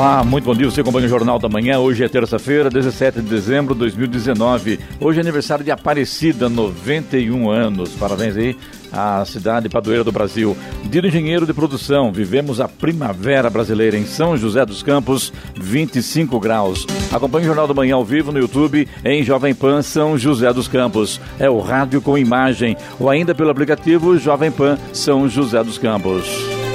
Olá, muito bom dia. Você acompanha o Jornal da Manhã. Hoje é terça-feira, 17 de dezembro de 2019. Hoje é aniversário de Aparecida, 91 anos. Parabéns aí à cidade padroeira do Brasil. Dia do engenheiro de produção. Vivemos a primavera brasileira em São José dos Campos, 25 graus. Acompanhe o Jornal da Manhã ao vivo no YouTube em Jovem Pan São José dos Campos. É o rádio com imagem ou ainda pelo aplicativo Jovem Pan São José dos Campos.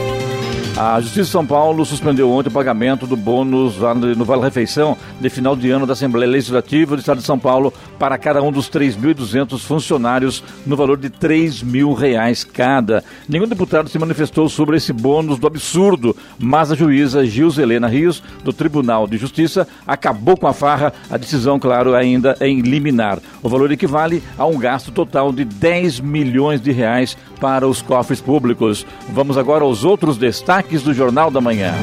A Justiça de São Paulo suspendeu ontem o pagamento do bônus no Vale Refeição de final de ano da Assembleia Legislativa do Estado de São Paulo para cada um dos 3.200 funcionários no valor de 3 mil reais cada. Nenhum deputado se manifestou sobre esse bônus do absurdo, mas a juíza Gilza Helena Rios, do Tribunal de Justiça, acabou com a farra. A decisão, claro, ainda é em liminar. O valor equivale a um gasto total de 10 milhões de reais para os cofres públicos. Vamos agora aos outros destaques destaques do Jornal da Manhã.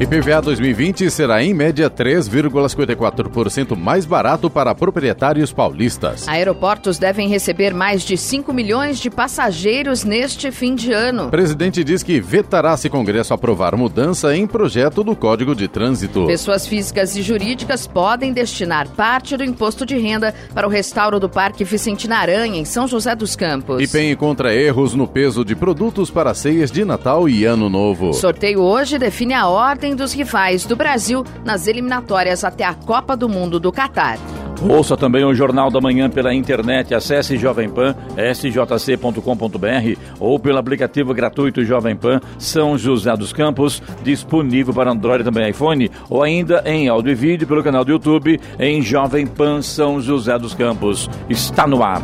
IPVA 2020 será em média 3,54% mais barato para proprietários paulistas. Aeroportos devem receber mais de 5 milhões de passageiros neste fim de ano. O presidente diz que vetará se Congresso aprovar mudança em projeto do Código de Trânsito. Pessoas físicas e jurídicas podem destinar parte do imposto de renda para o restauro do Parque Vicentina Aranha, em São José dos Campos. IPEM encontra erros no peso de produtos para ceias de Natal e Ano Novo. Sorteio hoje define a ordem dos rivais do Brasil nas eliminatórias até a Copa do Mundo do Catar. Ouça também o Jornal da Manhã pela internet. Acesse Jovem Pan, sjc.com.br ou pelo aplicativo gratuito Jovem Pan São José dos Campos, disponível para Android e também iPhone, ou ainda em áudio e vídeo pelo canal do YouTube em Jovem Pan São José dos Campos. Está no ar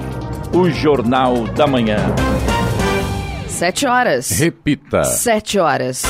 o Jornal da Manhã. Sete horas. Repita. Sete horas.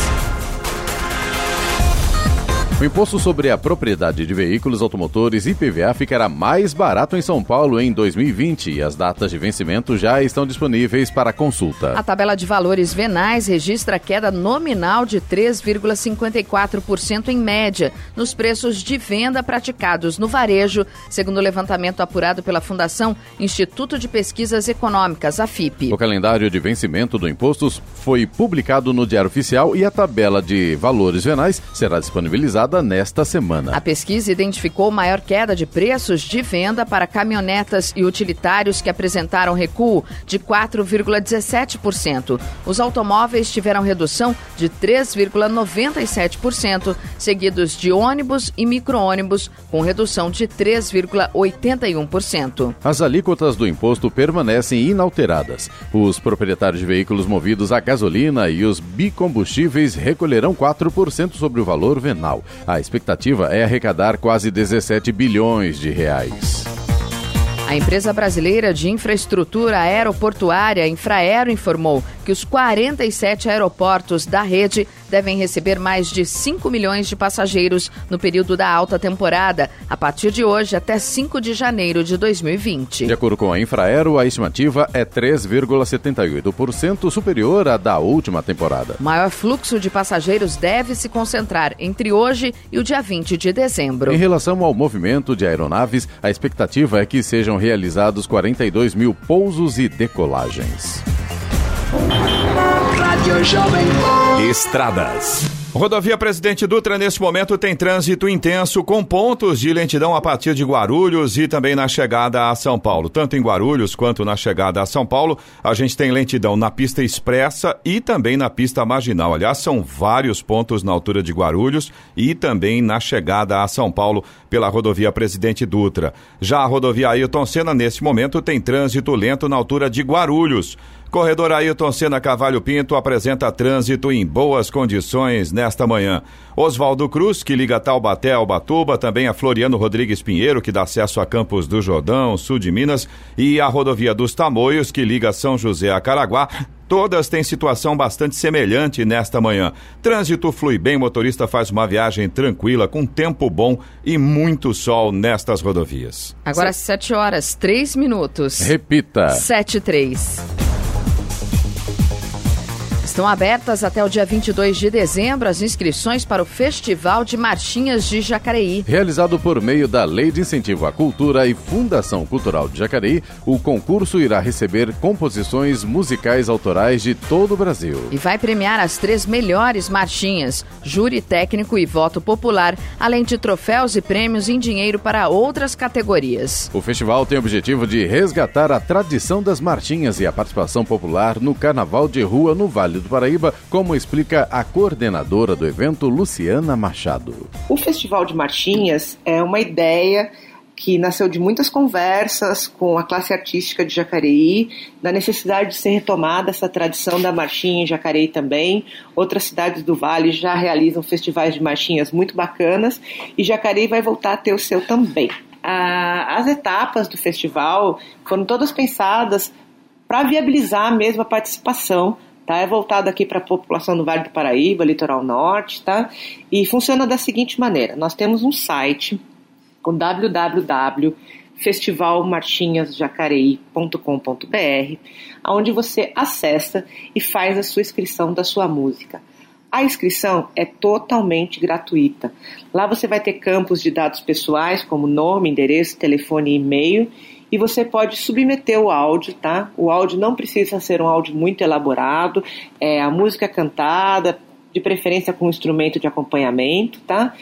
O imposto sobre a propriedade de veículos automotores IPVA ficará mais barato em São Paulo em 2020 e as datas de vencimento já estão disponíveis para consulta. A tabela de valores venais registra queda nominal de 3,54% em média nos preços de venda praticados no varejo, segundo o levantamento apurado pela Fundação Instituto de Pesquisas Econômicas, a FIP. O calendário de vencimento do imposto foi publicado no Diário Oficial e a tabela de valores venais será disponibilizada nesta semana. A pesquisa identificou maior queda de preços de venda para caminhonetas e utilitários que apresentaram recuo de 4,17%. Os automóveis tiveram redução de 3,97%, seguidos de ônibus e micro-ônibus com redução de 3,81%. As alíquotas do imposto permanecem inalteradas. Os proprietários de veículos movidos a gasolina e os bicombustíveis recolherão 4% sobre o valor venal. A expectativa é arrecadar quase 17 bilhões de reais. A empresa brasileira de infraestrutura aeroportuária Infraero informou que os 47 aeroportos da rede devem receber mais de 5 milhões de passageiros no período da alta temporada, a partir de hoje até 5 de janeiro de 2020. De acordo com a Infraero, a estimativa é 3,78% superior à da última temporada. O maior fluxo de passageiros deve se concentrar entre hoje e o dia 20 de dezembro. Em relação ao movimento de aeronaves, a expectativa é que sejam realizados 42 mil pousos e decolagens. Estradas. Rodovia Presidente Dutra, neste momento, tem trânsito intenso com pontos de lentidão a partir de Guarulhos e também na chegada a São Paulo. Tanto em Guarulhos quanto na chegada a São Paulo, a gente tem lentidão na pista expressa e também na pista marginal. Aliás, são vários pontos na altura de Guarulhos e também na chegada a São Paulo pela rodovia Presidente Dutra. Já a rodovia Ailton Senna, neste momento, tem trânsito lento na altura de Guarulhos. Corredor Ailton Senna Cavalho Pinto apresenta trânsito em boas condições nesta manhã. Oswaldo Cruz, que liga Taubaté ao Batuba, também a Floriano Rodrigues Pinheiro, que dá acesso a Campos do Jordão, sul de Minas, e a rodovia dos Tamoios, que liga São José a Caraguá, Todas têm situação bastante semelhante nesta manhã. Trânsito flui bem, motorista faz uma viagem tranquila, com tempo bom e muito sol nestas rodovias. Agora, sete horas, três minutos. Repita. Sete, três. Estão abertas até o dia 22 de dezembro as inscrições para o Festival de Marchinhas de Jacareí. Realizado por meio da Lei de Incentivo à Cultura e Fundação Cultural de Jacareí, o concurso irá receber composições musicais autorais de todo o Brasil. E vai premiar as três melhores marchinhas, júri técnico e voto popular, além de troféus e prêmios em dinheiro para outras categorias. O festival tem o objetivo de resgatar a tradição das marchinhas e a participação popular no Carnaval de Rua no Vale do Paraíba, como explica a coordenadora do evento, Luciana Machado. O Festival de Marchinhas é uma ideia que nasceu de muitas conversas com a classe artística de Jacareí, da necessidade de ser retomada essa tradição da marchinha em Jacareí também. Outras cidades do Vale já realizam festivais de marchinhas muito bacanas e Jacareí vai voltar a ter o seu também. as etapas do festival foram todas pensadas para viabilizar mesmo a participação tá? É voltado aqui para a população do Vale do Paraíba, litoral norte, tá? E funciona da seguinte maneira: nós temos um site com www.festivalmarchinhasjacareí.com.br, onde você acessa e faz a sua inscrição da sua música. A inscrição é totalmente gratuita. Lá você vai ter campos de dados pessoais, como nome, endereço, telefone e e-mail, e você pode submeter o áudio, tá? O áudio não precisa ser um áudio muito elaborado, é a música cantada, de preferência com um instrumento de acompanhamento, tá?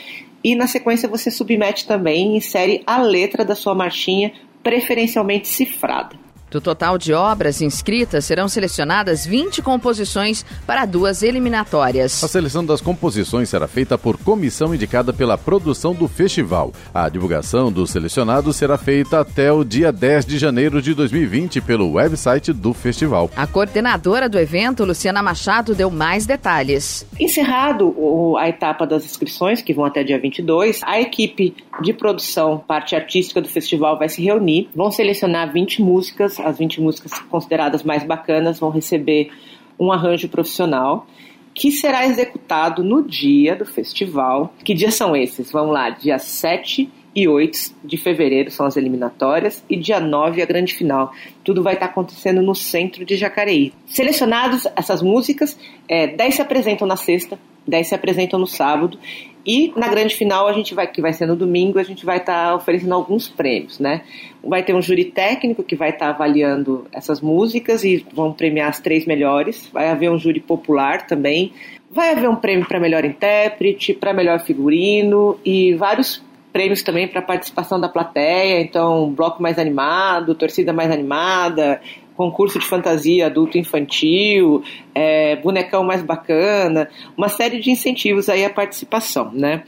E na sequência você submete também, insere a letra da sua marchinha, preferencialmente cifrada. Do total de obras inscritas, serão selecionadas 20 composições para duas eliminatórias. A seleção das composições será feita por comissão indicada pela produção do festival. A divulgação dos selecionados será feita até o dia 10 de janeiro de 2020 pelo website do festival. A coordenadora do evento, Luciana Machado, deu mais detalhes. Encerrado a etapa das inscrições, que vão até dia 22, a equipe de produção, parte artística do festival vai se reunir, vão selecionar 20 músicas as 20 músicas consideradas mais bacanas vão receber um arranjo profissional que será executado no dia do festival. Que dias são esses? Vamos lá, dia 7 e 8 de fevereiro são as eliminatórias e dia 9 a grande final. Tudo vai estar acontecendo no centro de Jacareí. Selecionados essas músicas, é, 10 se apresentam na sexta, 10 se apresentam no sábado e na grande final, a gente vai, que vai ser no domingo, a gente vai estar oferecendo alguns prêmios, né? Vai ter um júri técnico que vai estar tá avaliando essas músicas e vão premiar as três melhores. Vai haver um júri popular também. Vai haver um prêmio para melhor intérprete, para melhor figurino e vários prêmios também para participação da plateia. Então, bloco mais animado, torcida mais animada, concurso de fantasia adulto infantil, é, bonecão mais bacana, uma série de incentivos aí à participação, né?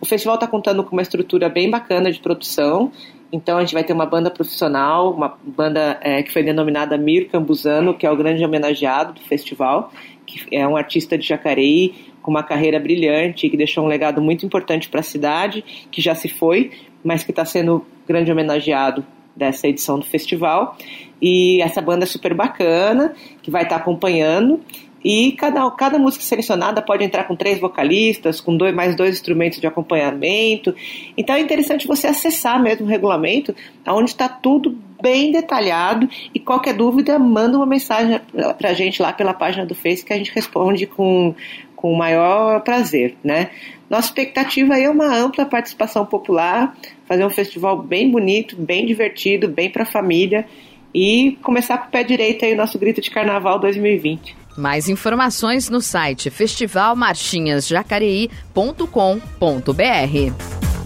O festival está contando com uma estrutura bem bacana de produção, então a gente vai ter uma banda profissional, uma banda é, que foi denominada Mir Cambuzano, que é o grande homenageado do festival, que é um artista de Jacareí com uma carreira brilhante, que deixou um legado muito importante para a cidade, que já se foi, mas que está sendo grande homenageado dessa edição do festival. E essa banda é super bacana, que vai estar acompanhando. E cada, cada música selecionada pode entrar com três vocalistas, com dois, mais dois instrumentos de acompanhamento. Então é interessante você acessar mesmo o regulamento, onde está tudo bem detalhado. E qualquer dúvida, manda uma mensagem para a gente lá pela página do Face que a gente responde com, com o maior prazer. Né? Nossa expectativa é uma ampla participação popular, fazer um festival bem bonito, bem divertido, bem para a família e começar com o pé direito aí o nosso grito de carnaval 2020. Mais informações no site festivalmarchinhasjacareí.com.br.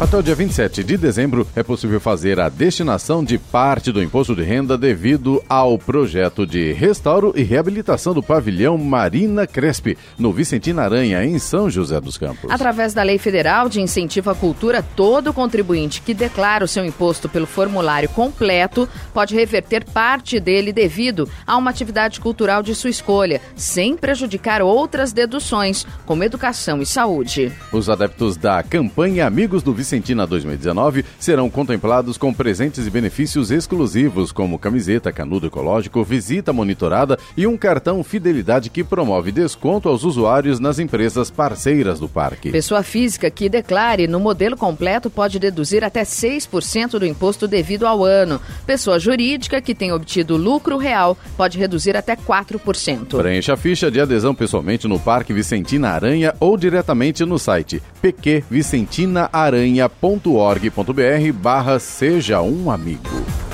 Até o dia 27 de dezembro é possível fazer a destinação de parte do imposto de renda devido ao projeto de restauro e reabilitação do pavilhão Marina Crespe, no Vicentina Aranha, em São José dos Campos. Através da Lei Federal de Incentivo à Cultura, todo contribuinte que declara o seu imposto pelo formulário completo pode reverter parte dele devido a uma atividade cultural de sua escolha, sem prejudicar outras deduções, como educação e saúde. Os adeptos da campanha Amigos do Vicentina Vicentina 2019 serão contemplados com presentes e benefícios exclusivos, como camiseta, canudo ecológico, visita monitorada e um cartão fidelidade que promove desconto aos usuários nas empresas parceiras do parque. Pessoa física que declare no modelo completo pode deduzir até 6% do imposto devido ao ano. Pessoa jurídica que tem obtido lucro real pode reduzir até 4%. Preencha a ficha de adesão pessoalmente no Parque Vicentina Aranha ou diretamente no site pqvicentinaranha marinha.org.br barra Seja um Amigo.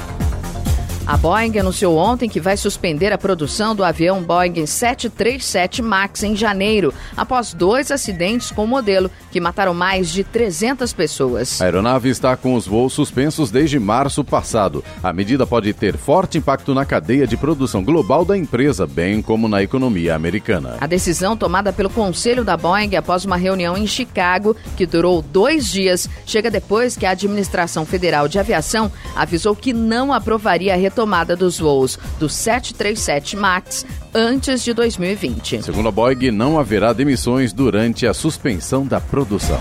A Boeing anunciou ontem que vai suspender a produção do avião Boeing 737 MAX em janeiro, após dois acidentes com o modelo que mataram mais de 300 pessoas. A aeronave está com os voos suspensos desde março passado. A medida pode ter forte impacto na cadeia de produção global da empresa, bem como na economia americana. A decisão tomada pelo Conselho da Boeing após uma reunião em Chicago, que durou dois dias, chega depois que a Administração Federal de Aviação avisou que não aprovaria a retomada dos voos do 737 MAX antes de 2020. Segundo a Boeing, não haverá demissões durante a suspensão da produção.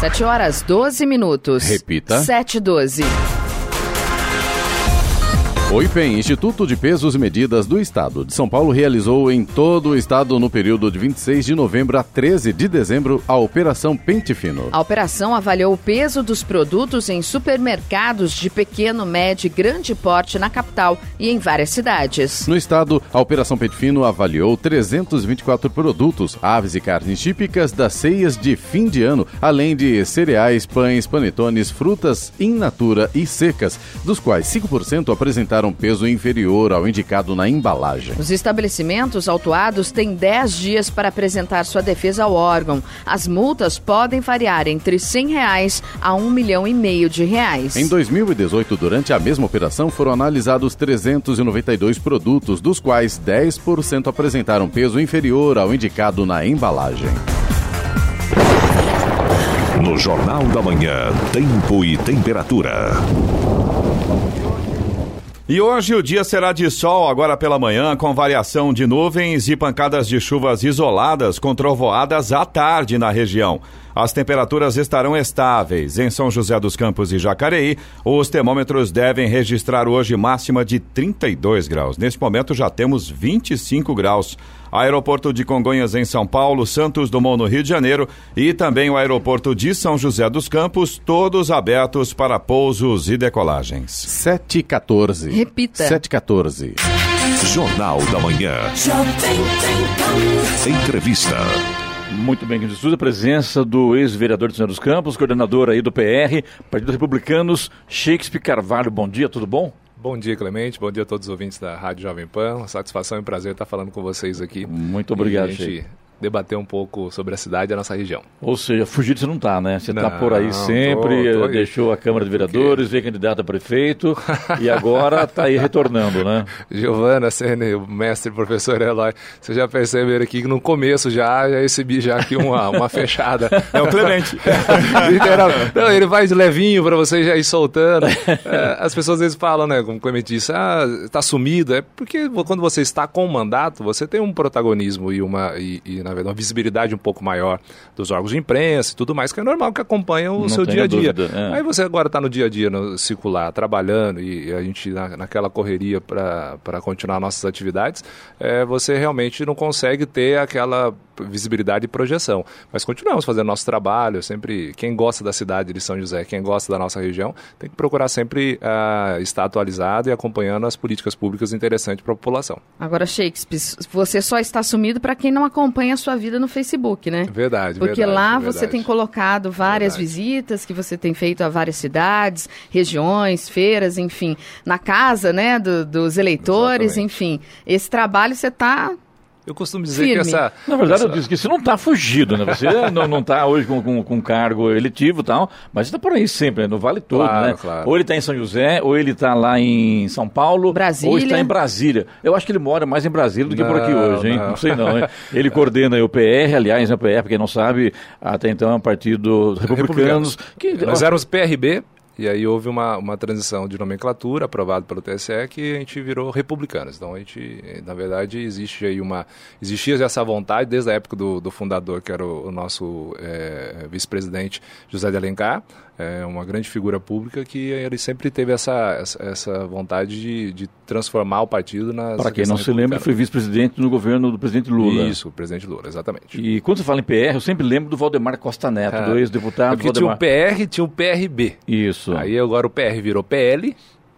7 horas 12 minutos. Repita. 7 12. O IPEM, Instituto de Pesos e Medidas do Estado de São Paulo, realizou em todo o estado no período de 26 de novembro a 13 de dezembro a Operação Pente Fino. A operação avaliou o peso dos produtos em supermercados de pequeno, médio e grande porte na capital e em várias cidades. No estado, a Operação Pente Fino avaliou 324 produtos, aves e carnes típicas das ceias de fim de ano, além de cereais, pães, panetones, frutas in natura e secas, dos quais 5% apresentaram um peso inferior ao indicado na embalagem. Os estabelecimentos autuados têm 10 dias para apresentar sua defesa ao órgão. As multas podem variar entre 100 reais a um milhão e meio de reais. Em 2018, durante a mesma operação, foram analisados 392 produtos, dos quais 10% apresentaram peso inferior ao indicado na embalagem. No Jornal da Manhã, Tempo e Temperatura. E hoje o dia será de sol agora pela manhã, com variação de nuvens e pancadas de chuvas isoladas com trovoadas à tarde na região. As temperaturas estarão estáveis. Em São José dos Campos e Jacareí, os termômetros devem registrar hoje máxima de 32 graus. Neste momento já temos 25 graus. Aeroporto de Congonhas em São Paulo, Santos Dumont no Rio de Janeiro e também o aeroporto de São José dos Campos, todos abertos para pousos e decolagens. 714. Repita. 714. Jornal da Manhã. Entrevista. Muito bem, que Jesus, a presença do ex-vereador de São dos Campos, coordenador aí do PR, Partido Republicanos, Shakespeare Carvalho. Bom dia, tudo bom? Bom dia, Clemente. Bom dia a todos os ouvintes da Rádio Jovem Pan. Uma satisfação e prazer estar falando com vocês aqui. Muito obrigado, e a gente debater um pouco sobre a cidade e a nossa região. Ou seja, fugido você não está, né? Você está por aí sempre, tô- tô deixou a Câmara de Vereadores, veio candidato a prefeito e agora está aí retornando, né? Giovana, Sene, o mestre professor Eloy, vocês já perceberam aqui que no começo já, já recebi já aqui uma, uma fechada. É o Clemente. Literal. Não, ele vai de levinho pra você já ir soltando. É, as pessoas às vezes falam, né, como o Clemente disse, ah, tá sumido. É porque quando você está com o mandato, você tem um protagonismo e, uma, e, e, na verdade, uma visibilidade um pouco maior dos órgãos de imprensa e tudo mais, que é normal que acompanham o Não seu dia a dia. Dúvida, é. Aí você agora está no dia a dia, no circular, trabalhando e a gente na, naquela correria para continuar nossas atividades, é, você realmente não consegue ter aquela visibilidade e projeção. Mas continuamos fazendo nosso trabalho, sempre quem gosta da cidade de São José, quem gosta da nossa região, tem que procurar sempre uh, estar atualizado e acompanhando as políticas públicas interessantes para a população. Agora, Shakespeare, você só está sumido para quem não acompanha a sua vida no Facebook, né? Verdade, Porque verdade, lá verdade. você tem colocado várias verdade. visitas que você tem feito a várias cidades, regiões, feiras, enfim, na casa, né, do, dos eleitores, Exatamente. enfim. Esse trabalho você está eu costumo dizer Firme. que essa. Na verdade, essa... eu disse que você não está fugido, né? Você não está hoje com, com, com cargo eletivo e tal, mas está por aí sempre, né? no Vale todo, claro, né? Claro. Ou ele está em São José, ou ele está lá em São Paulo, Brasília. ou está em Brasília. Eu acho que ele mora mais em Brasília do que não, por aqui hoje, hein? Não, não sei não, hein? Ele coordena o PR, aliás, o PR, para quem não sabe, até então é um partido republicanos. republicanos. Que... Nós éramos PRB, e aí houve uma, uma transição de nomenclatura aprovada pelo TSE que a gente virou republicanos. Então a gente, na verdade, existe aí uma. Existia essa vontade desde a época do, do fundador, que era o, o nosso é, vice-presidente José de Alencar, é uma grande figura pública que ele sempre teve essa, essa, vontade de, de, transformar o partido na. Para quem não se lembra, foi vice-presidente no governo do presidente Lula. Isso, o presidente Lula, exatamente. E quando você fala em PR, eu sempre lembro do Valdemar Costa Neto, é. do ex-deputado. É porque Valdemar. tinha o PR e tinha o PRB. Isso. Aí agora o PR virou PL,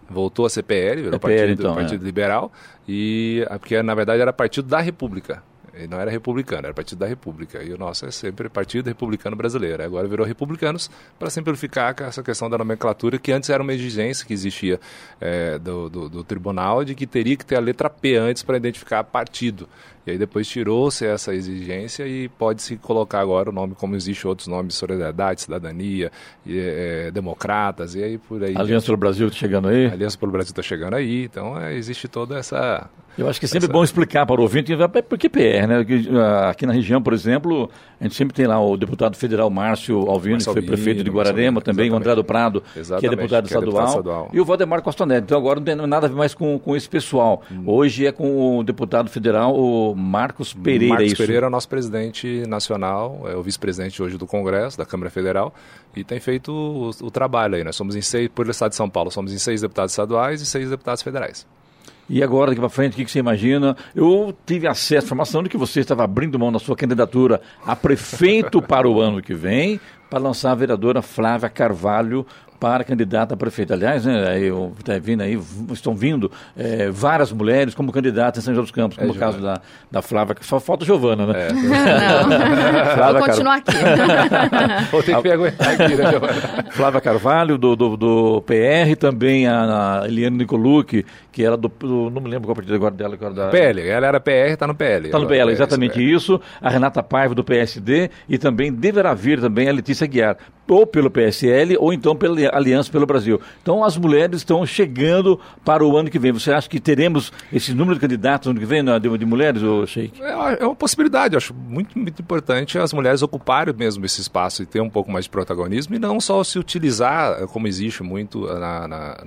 voltou a ser PL, virou é partido, PL, então, partido é. Liberal, e porque na verdade era Partido da República. Ele não era republicano, era Partido da República. E o nosso é sempre Partido Republicano Brasileiro. Agora virou Republicanos para simplificar essa questão da nomenclatura, que antes era uma exigência que existia é, do, do, do, tribunal de que teria que ter a letra P antes para identificar partido. E aí depois tirou-se essa exigência e pode-se colocar agora o nome como existe outros nomes, solidariedade, cidadania, e, é, democratas, e aí por aí. Aliança pelo Brasil está chegando aí? Aliança pelo Brasil está chegando aí, então é, existe toda essa eu acho que é sempre Essa... bom explicar para o ouvinte por que PR, né? Ah, aqui na região, por exemplo, a gente sempre tem lá o deputado federal Márcio Alvino, que foi prefeito de Guararema, também o André do Prado, exatamente, que é deputado, que é estadual, deputado estadual, e o Valdemar Costanetti. Então agora não tem nada a ver mais com, com esse pessoal. Hum. Hoje é com o deputado federal, o Marcos Pereira. Marcos isso. Pereira é nosso presidente nacional, é o vice-presidente hoje do Congresso, da Câmara Federal, e tem feito o, o trabalho aí. Nós somos em seis, por estado de São Paulo, somos em seis deputados estaduais e seis deputados federais. E agora, daqui para frente, o que, que, você imagina? Eu tive acesso à informação de que você estava abrindo mão da sua candidatura a prefeito para o ano que vem, para lançar a vereadora Flávia Carvalho para candidata a prefeita. Aliás, né, eu, tá vindo aí, estão vindo é, várias mulheres como candidatas em São José dos Campos, como é, o caso da, da Flávia, que só falta Giovana, né? É. Não, vou continuar aqui. Vou ter que aguentar aqui, né, Giovana? Flávia Carvalho, do, do, do PR, também a, a Eliane Nicolucci, que era do, do, Não me lembro qual partido agora dela. Agora da... PL, ela era PR, está no PL. Está no PL, exatamente isso. A Renata Paiva, do PSD, e também deverá vir também a Letícia Guiar, ou pelo PSL, ou então pela Aliança pelo Brasil. Então as mulheres estão chegando para o ano que vem. Você acha que teremos esse número de candidatos no ano que vem de, de mulheres, ou Sheik? É, é uma possibilidade. Acho muito, muito importante as mulheres ocuparem mesmo esse espaço e ter um pouco mais de protagonismo e não só se utilizar, como existe muito na, na,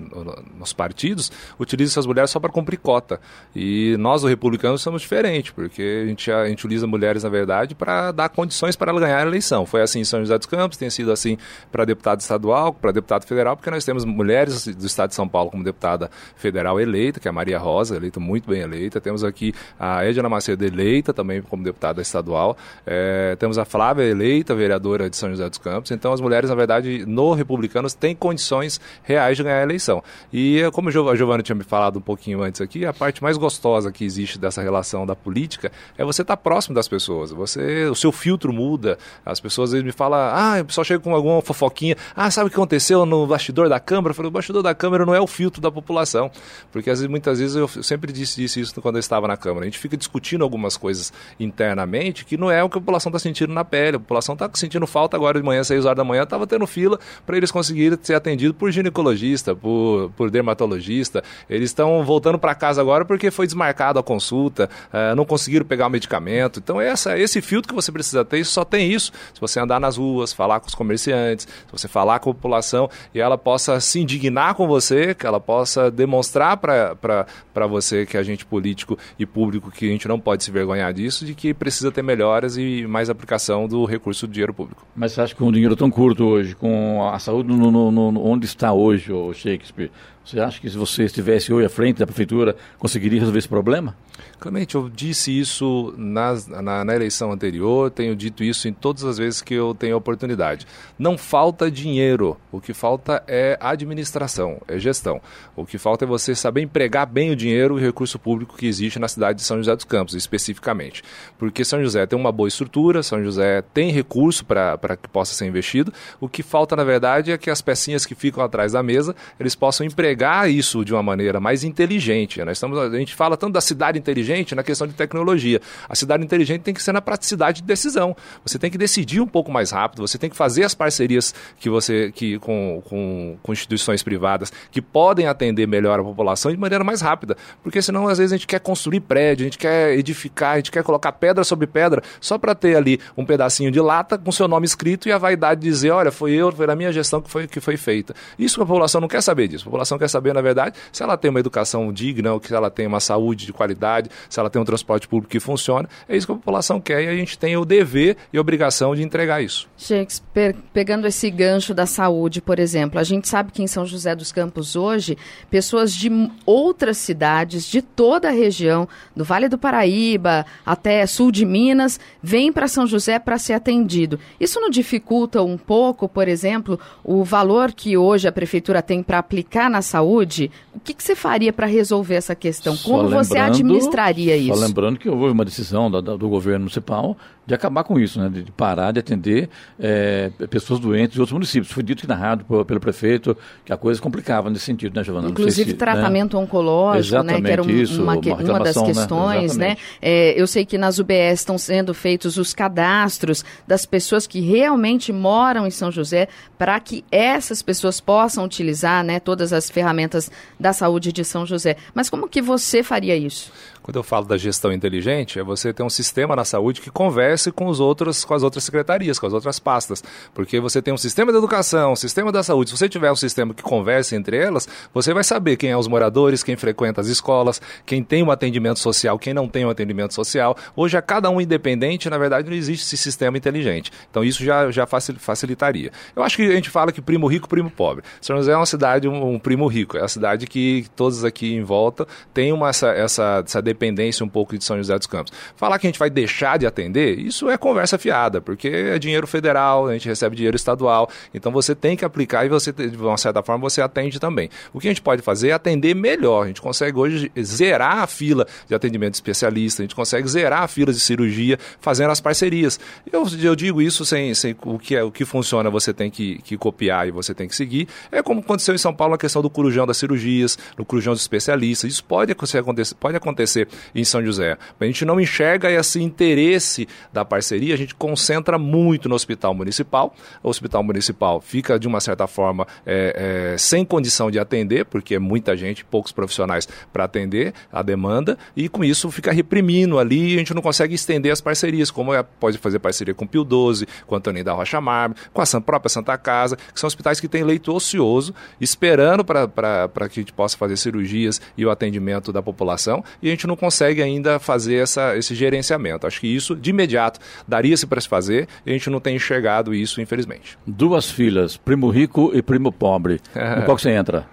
nos partidos, utiliza essas mulheres só para cumprir cota. E nós, os republicanos, somos diferentes, porque a gente, a gente utiliza mulheres, na verdade, para dar condições para ela ganhar a eleição. Foi assim em São José dos Campos, tem sido assim para deputado estadual, para deputado federal, porque nós temos mulheres do estado de São Paulo como deputada federal eleita, que é a Maria Rosa, eleita muito bem eleita. Temos aqui a Edna Macedo eleita também como deputada estadual. É, temos a Flávia eleita, vereadora de São José dos Campos. Então as mulheres, na verdade, no Republicanos têm condições reais de ganhar a eleição. E como a Giovana tinha me falado um pouquinho antes aqui, a parte mais gostosa que existe dessa relação da política é você estar tá próximo das pessoas. Você, o seu filtro muda. As pessoas vezes me falam, ah, o pessoal chega com alguma fofoquinha, ah, sabe o que aconteceu? no bastidor da Câmara, eu falei, o bastidor da Câmara não é o filtro da população. Porque às vezes, muitas vezes eu sempre disse, disse isso quando eu estava na Câmara. A gente fica discutindo algumas coisas internamente que não é o que a população está sentindo na pele. A população está sentindo falta agora de manhã, 6 horas da manhã, estava tendo fila para eles conseguirem ser atendidos por ginecologista, por, por dermatologista. Eles estão voltando para casa agora porque foi desmarcado a consulta, uh, não conseguiram pegar o medicamento. Então, essa, esse filtro que você precisa ter, só tem isso se você andar nas ruas, falar com os comerciantes se você falar com a população e ela possa se indignar com você, que ela possa demonstrar para você que é agente político e público que a gente não pode se vergonhar disso, de que precisa ter melhoras e mais aplicação do recurso do dinheiro público. Mas você acha que com um dinheiro tão curto hoje, com a saúde no, no, no, onde está hoje, o Shakespeare, você acha que se você estivesse hoje à frente da prefeitura, conseguiria resolver esse problema? Clemente, eu disse isso nas, na, na, eleição anterior, tenho dito isso em todas as vezes que eu tenho oportunidade. Não falta dinheiro, o que falta é administração, é gestão. O que falta é você saber empregar bem o dinheiro e o recurso público que existe na cidade de São José dos Campos, especificamente. Porque São José tem uma boa estrutura, São José tem recurso para que possa ser investido. O que falta, na verdade, é que as pecinhas que ficam atrás da mesa, eles possam empregar isso de uma maneira mais inteligente. Nós estamos, a gente fala tanto da cidade inteligente, inteligente na questão de tecnologia. A cidade inteligente tem que ser na praticidade de decisão. Você tem que decidir um pouco mais rápido, você tem que fazer as parcerias que você que com, com, com instituições privadas que podem atender melhor a população de maneira mais rápida. Porque senão, às vezes, a gente quer construir prédio, a gente quer edificar, a gente quer colocar pedra sobre pedra só para ter ali um pedacinho de lata com seu nome escrito e a vaidade dizer, olha, foi eu, foi na minha gestão que foi, que foi feita. Isso a população não quer saber disso. A população quer saber, na verdade, se ela tem uma educação digna, ou que ela tem uma saúde de qualidade, se ela tem um transporte público que funcione. É isso que a população quer e a gente tem o dever e obrigação de entregar isso. Shakespeare, pegando esse gancho da saúde, por exemplo, a gente sabe que em São José dos Campos hoje, pessoas de outras cidades, de toda a região, do Vale do Paraíba até sul de Minas, vêm para São José para ser atendido. Isso não dificulta um pouco, por exemplo, o valor que hoje a prefeitura tem para aplicar na saúde? O que, que você faria para resolver essa questão? Como você administraria? Isso? Só lembrando que houve uma decisão do, do governo municipal de acabar com isso, né? de, parar de atender é, pessoas doentes de outros municípios. Foi dito que na rádio pelo prefeito que a coisa complicava nesse sentido, né, Giovana? Inclusive se, né? tratamento né? oncológico, né? que era um, isso, uma, uma, uma, das né? questões. Né? né? É, eu sei que nas UBS estão sendo feitos os cadastros das pessoas que realmente moram em São José para que essas pessoas possam utilizar né, todas as ferramentas da saúde de São José. Mas como que você faria isso? Quando eu falo da gestão inteligente, é você ter um sistema na saúde que converse com, os outros, com as outras secretarias, com as outras pastas. Porque você tem um sistema de educação, um sistema da saúde. Se você tiver um sistema que converse entre elas, você vai saber quem é os moradores, quem frequenta as escolas, quem tem um atendimento social, quem não tem um atendimento social. Hoje, a cada um independente, na verdade, não existe esse sistema inteligente. Então, isso já, já facilitaria. Eu acho que a gente fala que primo rico, primo pobre. São José é uma cidade, um, um primo rico. É a cidade que todos aqui em volta têm uma, essa, essa, essa dependência um pouco de São José dos Campos. Falar que a gente vai deixar de atender, isso é conversa fiada, porque é dinheiro federal, a gente recebe dinheiro estadual, então você tem que aplicar e você, de uma certa forma, você atende também. O que a gente pode fazer é atender melhor. A gente consegue hoje zerar a fila de atendimento especialista, a gente consegue zerar a fila de cirurgia fazendo as parcerias. Eu, eu digo isso sem, sem o, que é, o que funciona, você tem que, que copiar e você tem que seguir. É como aconteceu em São Paulo a questão do corujão das cirurgias, do corujão dos especialistas. Isso pode acontecer, pode acontecer acontecer em São José. A gente não enxerga esse interesse da parceria, a gente concentra muito no hospital municipal. O hospital municipal fica, de uma certa forma, é, é, sem condição de atender, porque é muita gente, poucos profissionais para atender a demanda, e com isso fica reprimindo ali, a gente não consegue estender as parcerias, como é, pode fazer parceria com o Pio 12, com o Antônio da Rocha Marme, com a própria Santa Casa, que são hospitais que têm leito ocioso, esperando para que a gente possa fazer cirurgias e o atendimento da população, e a gente não não consegue ainda fazer essa, esse gerenciamento. Acho que isso, de imediato, daria-se para se fazer e a gente não tem enxergado isso, infelizmente. Duas filas, primo rico e primo pobre. É. qual você entra?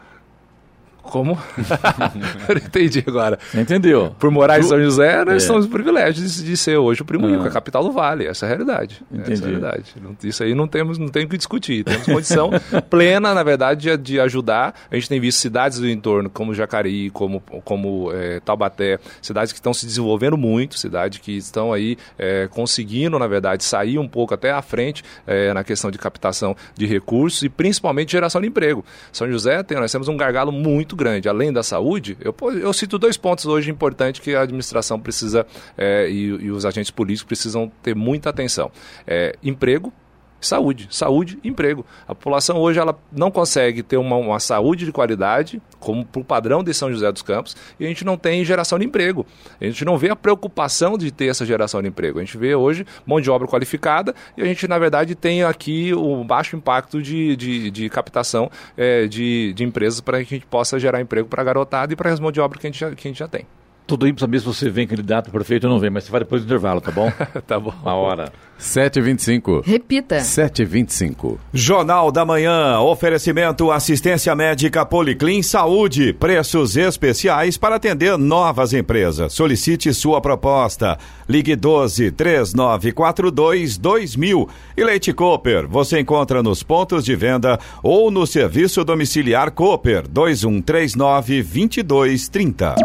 Como? eu entendi agora. Entendeu? Por morar em São José, nós é. temos o privilégio de, de, ser hoje o primo ah. rico, a capital do Vale. Essa é a realidade. Entendi. Essa é a realidade. Isso aí não temos, não tem o que discutir. Temos condição plena, na verdade, de, de, ajudar. A gente tem visto cidades do entorno, como Jacareí, como, como é, Taubaté, cidades que estão se desenvolvendo muito, cidades que estão aí é, conseguindo, na verdade, sair um pouco até à frente é, na questão de captação de recursos e principalmente geração de emprego. São José, tem, nós temos um gargalo muito grande, além da saúde, eu, eu cito dois pontos hoje importantes que a administração precisa é, e, e, os agentes políticos precisam ter muita atenção. É, emprego, Saúde, saúde emprego. A população hoje ela não consegue ter uma, uma saúde de qualidade, como para o padrão de São José dos Campos, e a gente não tem geração de emprego. A gente não vê a preocupação de ter essa geração de emprego. A gente vê hoje mão de obra qualificada e a gente, na verdade, tem aqui o baixo impacto de, de, de captação é, de, de empresas para que a gente possa gerar emprego para a garotada e para as mão de obra que a gente já, que a gente já tem. Tudo aí para saber se você vem candidato prefeito ou não vem, mas você vai depois do intervalo, tá bom? tá bom. Uma hora. 7h25. Repita. 7h25. Jornal da Manhã, oferecimento assistência médica Policlin Saúde, preços especiais para atender novas empresas. Solicite sua proposta. Ligue 12 3942 2000. E Leite Cooper, você encontra nos pontos de venda ou no serviço domiciliar Cooper 2139 2230.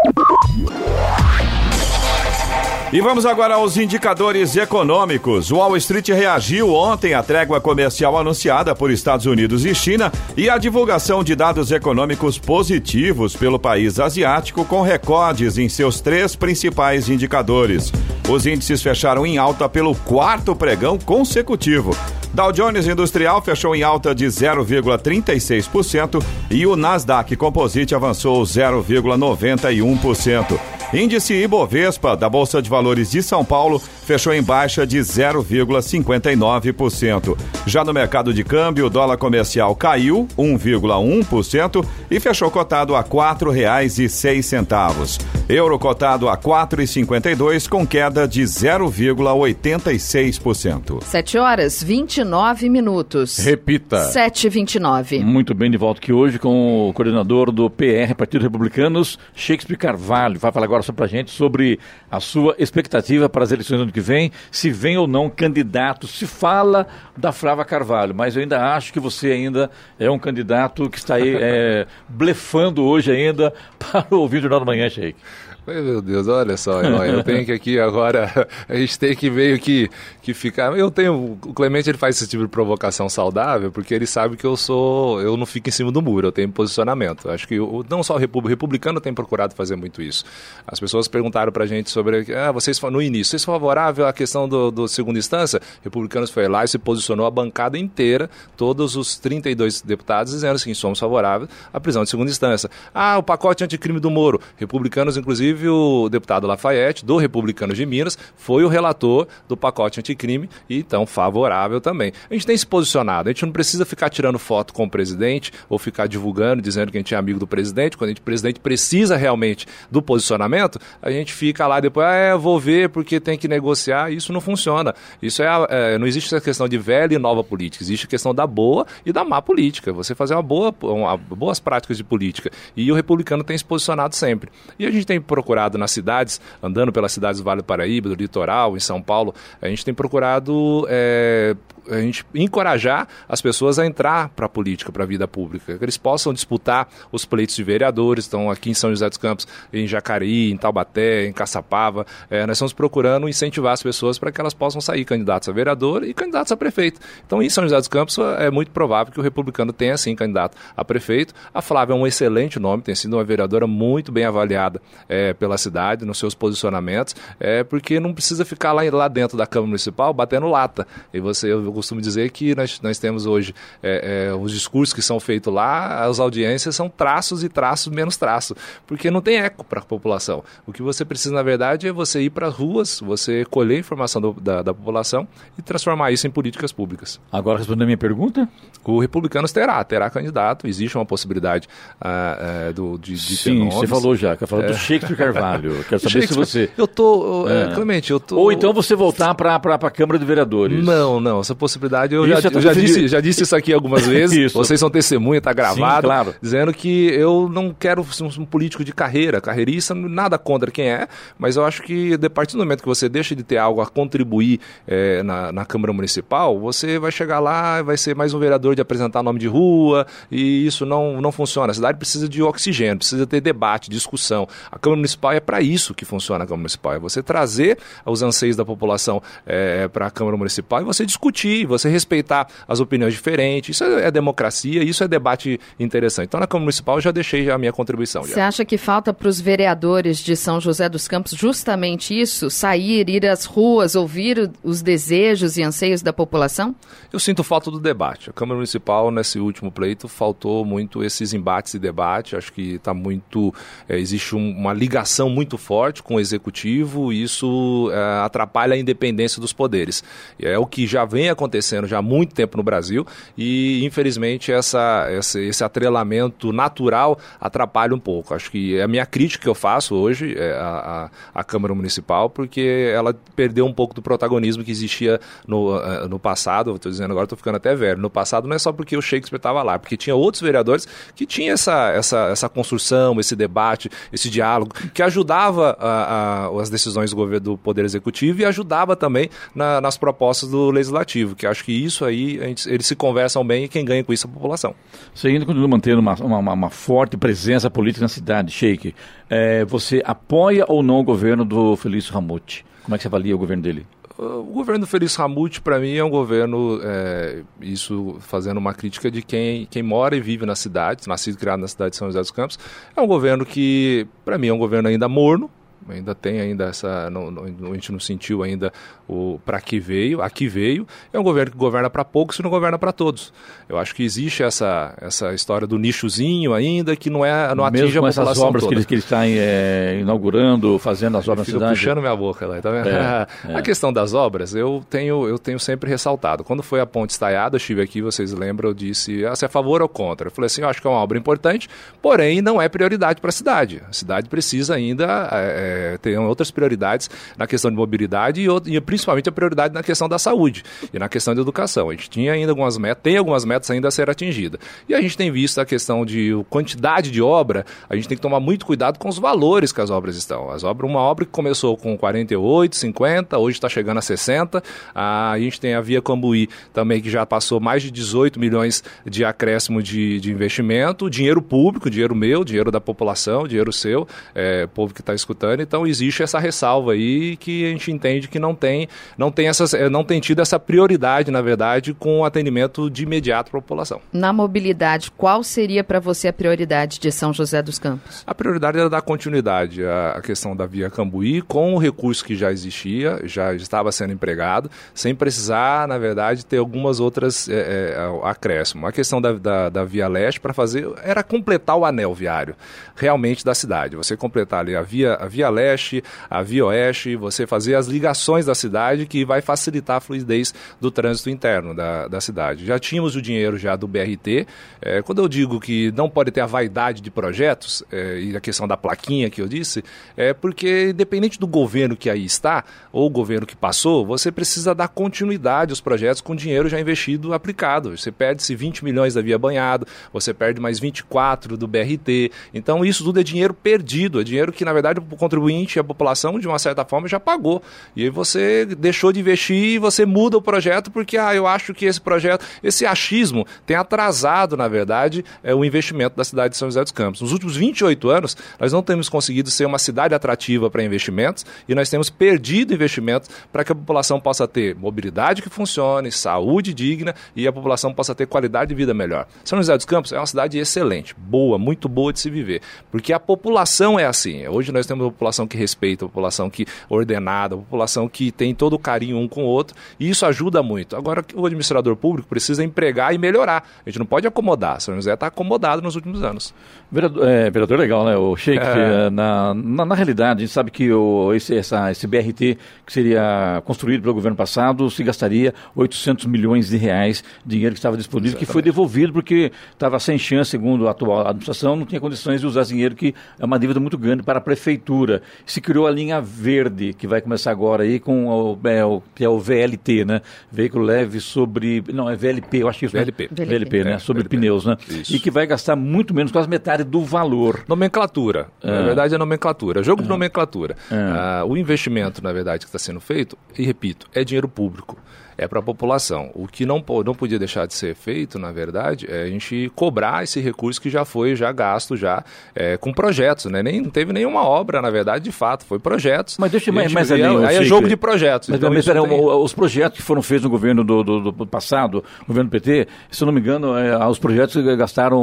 E vamos agora aos indicadores econômicos. O Wall Street reagiu ontem à trégua comercial anunciada por Estados Unidos e China e à divulgação de dados econômicos positivos pelo país asiático, com recordes em seus três principais indicadores. Os índices fecharam em alta pelo quarto pregão consecutivo. Dow Jones Industrial fechou em alta de 0,36% e o Nasdaq Composite avançou 0,91%. Índice Ibovespa da Bolsa de Valores de São Paulo fechou em baixa de 0,59%. Já no mercado de câmbio, o dólar comercial caiu 1,1% e fechou cotado a R$ 4,06. Euro cotado a 4,52 com queda de 0,86%. 7 horas 29 minutos. Repita. 7h29. Muito bem, de volta aqui hoje com o coordenador do PR, Partido Republicanos, Shakespeare Carvalho. Vai falar agora só pra gente sobre a sua expectativa para as eleições do ano que vem, se vem ou não candidato. Se fala da Frava Carvalho, mas eu ainda acho que você ainda é um candidato que está aí é, blefando hoje ainda para ouvir o Jornal da Manhã, Sheik. Meu Deus, olha só, eu tenho que aqui agora, a gente tem que meio que, que ficar. Eu tenho. O Clemente ele faz esse tipo de provocação saudável, porque ele sabe que eu sou. Eu não fico em cima do muro, eu tenho posicionamento. Acho que o, não só o republicano tem procurado fazer muito isso. As pessoas perguntaram pra gente sobre. Ah, vocês no início, vocês são favoráveis à questão do, do segunda instância? Republicanos foi lá e se posicionou a bancada inteira, todos os 32 deputados, dizendo assim: somos favoráveis à prisão de segunda instância. Ah, o pacote anticrime do Moro. Republicanos, inclusive Inclusive, o deputado Lafayette, do Republicano de Minas, foi o relator do pacote anticrime e, então, favorável também. A gente tem se posicionado, a gente não precisa ficar tirando foto com o presidente ou ficar divulgando, dizendo que a gente é amigo do presidente. Quando a gente, o presidente precisa realmente do posicionamento, a gente fica lá depois, ah, é, vou ver porque tem que negociar. Isso não funciona. Isso é, é, não existe essa questão de velha e nova política, existe a questão da boa e da má política. Você fazer uma boa, uma, boas práticas de política. E o republicano tem se posicionado sempre. E a gente tem procurado nas cidades, andando pelas cidades do Vale do Paraíba, do litoral, em São Paulo, a gente tem procurado é, a gente encorajar as pessoas a entrar para a política, para a vida pública, que eles possam disputar os pleitos de vereadores, estão aqui em São José dos Campos, em Jacareí, em Taubaté, em Caçapava, é, nós estamos procurando incentivar as pessoas para que elas possam sair candidatos a vereador e candidatos a prefeito. Então, em São José dos Campos, é muito provável que o republicano tenha, sim, candidato a prefeito. A Flávia é um excelente nome, tem sido uma vereadora muito bem avaliada é, pela cidade, nos seus posicionamentos, é, porque não precisa ficar lá, lá dentro da Câmara Municipal batendo lata. E você, eu costumo dizer que nós, nós temos hoje é, é, os discursos que são feitos lá, as audiências são traços e traços menos traços, porque não tem eco para a população. O que você precisa, na verdade, é você ir para as ruas, você colher informação do, da, da, população e transformar isso em políticas públicas. Agora, respondendo a minha pergunta? O Republicanos terá, terá candidato, existe uma possibilidade uh, uh, do, de, de Sim, você falou já, que falou é. do Shakespeare Carvalho. Quero saber se você... Eu tô, é. Clemente, eu tô... Ou então você voltar para a Câmara de Vereadores. Não, não, essa possibilidade eu, já, eu já, disse, já disse isso aqui algumas vezes. Vocês são testemunha, está gravado. Sim, claro. Dizendo que eu não quero ser um político de carreira, carreirista, nada contra quem é, mas eu acho que a partir do momento que você deixa de ter algo a contribuir é, na, na Câmara Municipal, você vai chegar lá, vai ser mais um vereador de apresentar nome de rua, e isso não, não funciona. A cidade precisa de oxigênio, precisa ter debate, discussão. A Câmara Municipal é para isso que funciona a Câmara Municipal, é você trazer os anseios da população é, para a Câmara Municipal e você discutir você respeitar as opiniões diferentes. Isso é, democracia, isso é debate interessante. Então, na Câmara Municipal, eu já deixei já a minha contribuição. Você acha que falta para os vereadores de São José dos Campos justamente isso? Sair, ir às ruas, ouvir os desejos e anseios da população? Eu sinto falta do debate. A Câmara Municipal, nesse último pleito, faltou muito esses embates e debate. Acho que está muito. É, existe um, uma ligação muito forte com o executivo e isso é, atrapalha a independência dos poderes. É o que já vem acontecendo já há muito tempo no Brasil e, infelizmente, essa, essa, esse atrelamento natural atrapalha um pouco. Acho que é a minha crítica que eu faço hoje é, à, à Câmara Municipal, porque ela perdeu um pouco do protagonismo que existia no, eh, no passado. Estou dizendo agora, estou ficando até velho. No passado não é só porque o Shakespeare estava lá, porque tinha outros vereadores que tinham essa, essa, essa construção, esse debate, esse diálogo, que ajudava a, a, as decisões do do Poder Executivo e ajudava também na, nas propostas do Legislativo, que acho que isso aí, gente, eles se conversam bem e quem ganha com isso é a população. Você ainda continua mantendo uma, uma, uma forte presença política na cidade, Sheik. É, você apoia ou não o governo do Felício Ramute? Como é que você avalia o governo dele? O governo Feliz Ramute, para mim, é um governo, é, isso fazendo uma crítica de quem, quem mora e vive na cidade, nascido e criado na cidade de São José dos Campos. É um governo que, para mim, é um governo ainda morno, ainda tem ainda essa não, não, a gente não sentiu ainda o para que veio aqui veio é um governo que governa para poucos e não governa para todos eu acho que existe essa essa história do nichozinho ainda que não é não Mesmo atinge com a essas obras toda. que ele, que ele está é, inaugurando fazendo as obras na cidade puxando minha boca lá, tá vendo? É, a é. questão das obras, eu tenho, eu tenho sempre ressaltado. Quando foi a ponte estaiada, eu estive aqui, vocês lembram, eu disse, ah, você é a favor ou contra? Eu falei assim, eu acho que é uma obra importante, porém não é prioridade para a cidade. A cidade precisa ainda é, é, ter outras prioridades na questão de mobilidade e, e principalmente a prioridade na questão da saúde e na questão da educação. A gente tinha ainda algumas metas, tem algumas metas ainda a ser atingidas. E a gente tem visto a questão de quantidade de obra, a gente tem que tomar muito cuidado com os valores que as obras estão. As obras, uma obra que começou com 48, 50, hoje está chegando a 60. Ah, a gente tem a Via Cambuí também, que já passou mais de 18 milhões de acréscimo de, de investimento, dinheiro público, dinheiro meu, dinheiro da população, dinheiro seu, é, povo que está escutando. Então existe essa ressalva aí que a gente entende que não tem, não tem, essas, eh, não tem tido essa prioridade, na verdade, com o atendimento de imediato para a população. Na mobilidade, qual seria para você a prioridade de São José dos Campos? A prioridade era dar continuidade à à questão da Via Cambuí com o recurso que já existia, já estava sendo empregado, sem precisar, na verdade, ter algumas outras é, é, acréscimo. A questão da, da, da Via Leste para fazer era completar o anel viário realmente da cidade. Você completar ali a Via, a via Leste, a Via Oeste, você fazer as ligações da cidade que vai facilitar a fluidez do trânsito interno da, da cidade. Já tínhamos o dinheiro já do BRT. É, quando eu digo que não pode ter a vaidade de projetos, é, e a questão da plaquinha que eu disse, é porque independente do governo que aí está, ou o governo que passou, você precisa dar continuidade aos projetos com dinheiro já investido aplicado. Você perde-se 20 milhões da Via Banhado, você perde mais 24 do BRT. Então isso tudo é dinheiro perdido, é dinheiro que na verdade o contribuinte a população de uma certa forma já pagou. E aí você deixou de investir e você muda o projeto porque ah, eu acho que esse projeto, esse achismo tem atrasado, na verdade, é, o investimento da cidade de São José dos Campos. Nos últimos 28 anos, nós não temos conseguido ser uma cidade atrativa para investimentos e nós temos perdido investimentos para que a população possa ter mobilidade que funcione, saúde digna e a população possa ter qualidade de vida melhor. São José dos Campos é uma cidade excelente, boa, muito boa de se viver, porque a população é assim. Hoje nós temos uma população que respeita, população que ordenada, população que tem todo o carinho um com o outro e isso ajuda muito. Agora, o administrador público precisa empregar e melhorar. A gente não pode acomodar. São José está acomodado nos últimos anos. Vereador, é, vereador legal, né? O Sheik, É. eh, na, na, na realidade, a gente sabe que o, esse, essa, esse BRT que seria construído pelo governo passado se gastaria 800 milhões de reais, dinheiro que estava disponível, que foi devolvido porque estava sem chance, segundo a atual administração, não tinha condições de usar dinheiro, que é uma dívida muito grande para a prefeitura. Se criou a linha verde, que vai começar agora aí com o, é, o, que é o VLT, né? Veículo leve sobre. Não, é VLP, eu acho que isso. né? VLP. VLP, né? É, sobre VLP. pneus, né? Isso. E que vai gastar muito menos, quase metade do valor. Nomenclatura. Na verdade, é nomenclatura. Jogo de nomenclatura. É. Ah, o investimento, na verdade, que está sendo feito, e repito, é dinheiro público. É para a população. O que não, não podia deixar de ser feito, na verdade, é a gente cobrar esse recurso que já foi já gasto já é, com projetos, né? Nem não teve nenhuma obra, na verdade, de fato, foi projetos. Mas deixa mais, mais ali, aí é jogo de projetos. Mas, então, mas pera, tem... os projetos que foram feitos no governo do, do, do passado, governo PT, se eu não me engano, é, os projetos gastaram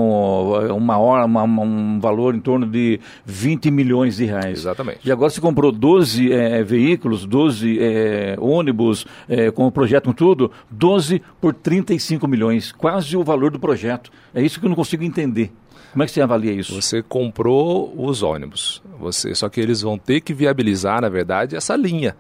uma hora, uma, um valor em torno de 20 milhões de reais. Exatamente. E agora se comprou 12 é, veículos, 12 é, ônibus, é, com o projeto com tudo, 12 por 35 milhões, quase o valor do projeto. É isso que eu não consigo entender. Como é que você avalia isso? Você comprou os ônibus, você, só que eles vão ter que viabilizar, na verdade, essa linha.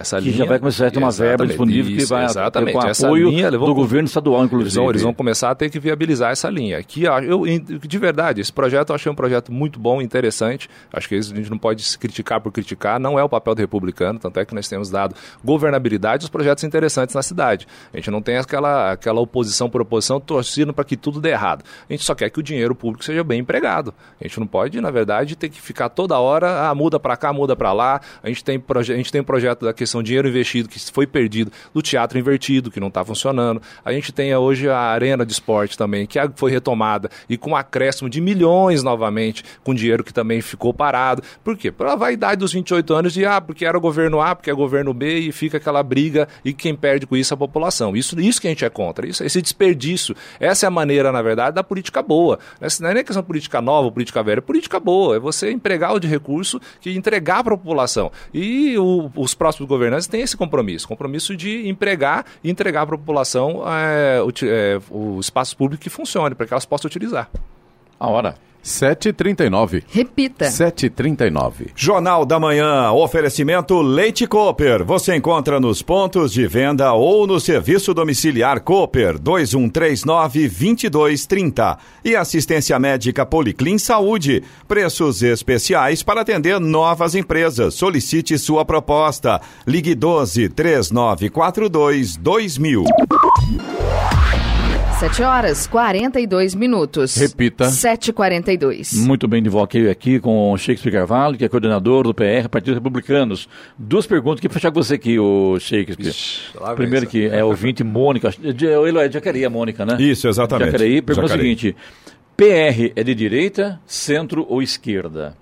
Essa que linha, já vai começar a ter uma verba disponível isso, que vai exatamente. com apoio linha, do governo estadual, inclusive. Eles vão, eles vão, começar a ter que viabilizar essa linha. Que eu, de verdade, esse projeto eu achei um projeto muito bom, interessante. Acho que a gente não pode se criticar por criticar, não é o papel do republicano, tanto é que nós temos dado governabilidade aos projetos interessantes na cidade. A gente não tem aquela, aquela oposição por oposição torcendo para que tudo dê errado. A gente só quer que o dinheiro público seja bem empregado. A gente não pode, na verdade, ter que ficar toda hora, ah, muda para cá, muda para lá. A gente tem, a gente tem um projeto da questão dinheiro investido que foi perdido, do teatro invertido, que não está funcionando. A gente tem hoje a arena de esporte também, que foi retomada e com um acréscimo de milhões novamente, com dinheiro que também ficou parado. Por quê? Pela vaidade dos 28 anos de, ah, porque era governo A, porque é governo B, e fica aquela briga, e quem perde com isso é a população. Isso, isso que a gente é contra, isso, esse desperdício. Essa é a maneira, na verdade, da política boa. Não é nem questão política nova, política velha, é política boa. É você empregar o de recurso que entregar para a população. E o, os próximos governantes têm esse compromisso compromisso? Compromisso de empregar e entregar para a população é, o, é, o espaço público que funcione, para que elas possam utilizar. A hora. 7h39. Repita. 7h39. Jornal da Manhã, oferecimento Leite Cooper. Você encontra nos pontos de venda ou no serviço domiciliar Cooper 2139-2230. E assistência médica Policlin Saúde. Preços especiais para atender novas empresas. Solicite sua proposta. Ligue 12 3942 2000. 7 horas 42 minutos. Repita. 7h42. Muito bem, de volta aqui com o Shakespeare Carvalho, que é coordenador do PR, Partido Republicanos. Duas perguntas que fechar com você aqui, o Shakespeare. Ixi, Primeiro que é ouvinte Mônica, Eloé de Jacareí, a Mônica, né? Isso, exatamente. Jacareí, pergunta Jacareí. o seguinte, PR é de direita, centro ou esquerda?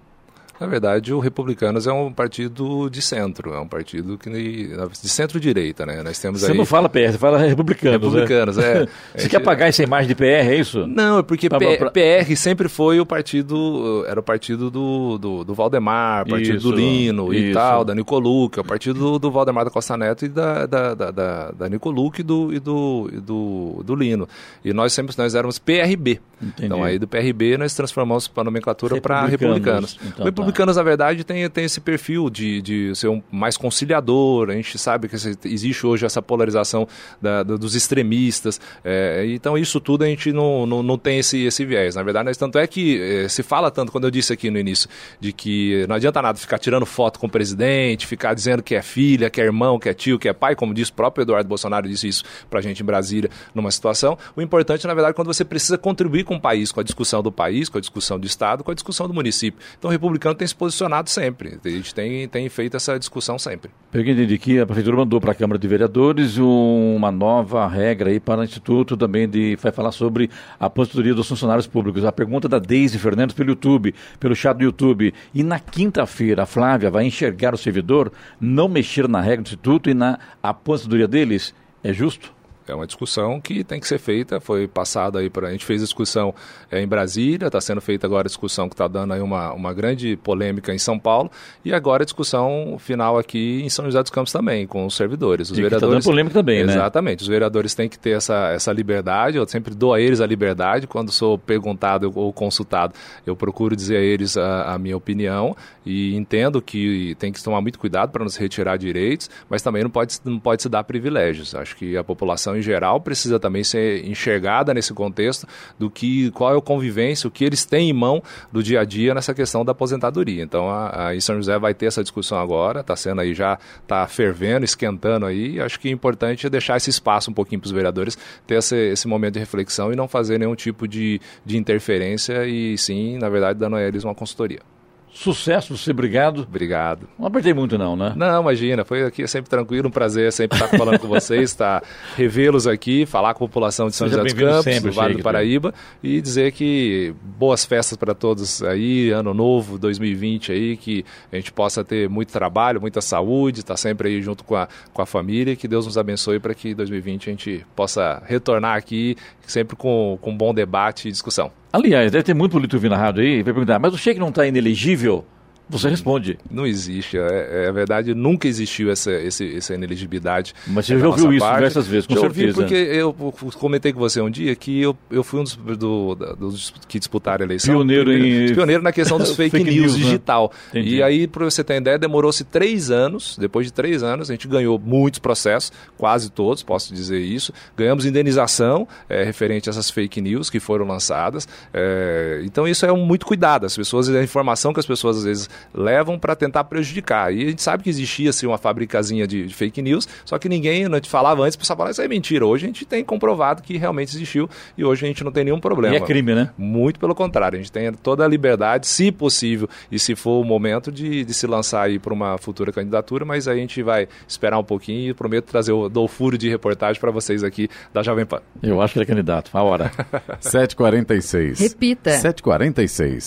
Na verdade, o Republicanos é um partido de centro, é um partido que de centro-direita, né? Nós temos você aí... não fala PR, você fala Republicanos. Republicanos, né? é. você gente... quer apagar essa imagem de PR, é isso? Não, é porque pra, pra... PR sempre foi o partido, era o partido do, do, do Valdemar, partido isso, do Lino isso. e tal, da Nicoluc, é o partido do, do, Valdemar da Costa Neto e da, da, da, da, da Nicoluc e do, e do, e do, do Lino. E nós sempre nós éramos PRB. Entendi. Então aí do PRB nós transformamos para a nomenclatura para republicanos. Então, o republicanos, na verdade, tem, tem esse perfil de, de ser um mais conciliador. A gente sabe que existe hoje essa polarização da, dos extremistas. É, então isso tudo a gente não, não, não tem esse, esse viés. Na verdade, tanto é que é, se fala tanto, quando eu disse aqui no início, de que não adianta nada ficar tirando foto com o presidente, ficar dizendo que é filha, que é irmão, que é tio, que é pai, como disse o próprio Eduardo Bolsonaro, disse isso para a gente em Brasília, numa situação. O importante, na verdade, é quando você precisa contribuir com o país, com a discussão do país, com a discussão do Estado, com a discussão do município. Então o republicano tem se posicionado sempre. A gente tem, tem feito essa discussão sempre. Eu entendi que a Prefeitura mandou para a Câmara de Vereadores uma nova regra aí para o Instituto também de vai falar sobre a aposentadoria dos funcionários públicos. A pergunta da Deise Fernandes pelo YouTube, pelo chat do YouTube. E na quinta-feira, a Flávia vai enxergar o servidor não mexer na regra do Instituto e na aposentadoria deles? É justo? É uma discussão que tem que ser feita, foi passada aí para a gente fez a discussão é, em Brasília, está sendo feita agora a discussão que está dando aí uma, uma grande polêmica em São Paulo e agora a discussão final aqui em São José dos Campos também com os servidores, os e vereadores. Tá dando polêmica também, exatamente, né? Exatamente, os vereadores têm que ter essa, essa liberdade. Eu sempre dou a eles a liberdade quando sou perguntado ou consultado, eu procuro dizer a eles a, a minha opinião e entendo que tem que tomar muito cuidado para não se retirar direitos, mas também não pode não pode se dar privilégios. Acho que a população em geral precisa também ser enxergada nesse contexto do que qual é a convivência, o que eles têm em mão do dia a dia nessa questão da aposentadoria. Então, a, a São José vai ter essa discussão agora, está sendo aí já está fervendo, esquentando aí. Acho que é importante deixar esse espaço um pouquinho para os vereadores ter esse, esse, momento de reflexão e não fazer nenhum tipo de, de interferência e sim, na verdade, dando a eles uma consultoria. Sucesso, você obrigado. Obrigado. Não apertei muito não, né? Não, imagina, foi aqui sempre tranquilo, um prazer sempre estar falando com vocês, estar revê-los aqui, falar com a população de São José dos Campos, sempre, do Vale do Paraíba e dizer que boas festas para todos aí, ano novo, 2020 aí, que a gente possa ter muito trabalho, muita saúde, estar sempre aí junto com a, com a família, que Deus nos abençoe para que 2020 a gente possa retornar aqui sempre com, com bom debate e discussão. Aliás, deve ter muito político vindo na rádio aí, vai perguntar, mas o cheque não está inelegível? Você responde. Não existe. É, é verdade, nunca existiu essa, essa, essa inelegibilidade. Mas você já ouviu isso parte. diversas vezes, com já certeza. ouvi porque eu comentei com você um dia que eu, eu fui um dos, do, dos que disputaram a eleição. Pioneiro em... Pioneiro na questão dos fake, fake news, news né? digital. Né? E aí, para você ter ideia, demorou-se três anos. Depois de três anos, a gente ganhou muitos processos, quase todos, posso dizer isso. Ganhamos indenização é, referente a essas fake news que foram lançadas. É, então, isso é um muito cuidado. As pessoas, a informação que as pessoas às vezes levam para tentar prejudicar. E a gente sabe que existia assim, uma fabricazinha de, de fake news, só que ninguém não te falava antes, para falar isso é mentira. Hoje a gente tem comprovado que realmente existiu e hoje a gente não tem nenhum problema. E é crime, né? Muito pelo contrário, a gente tem toda a liberdade, se possível e se for o momento de, de se lançar aí para uma futura candidatura, mas a gente vai esperar um pouquinho e prometo trazer o do furo de reportagem para vocês aqui da Jovem Pan. Eu acho que ele é candidato. A hora. 7h46. Repita. 7h46.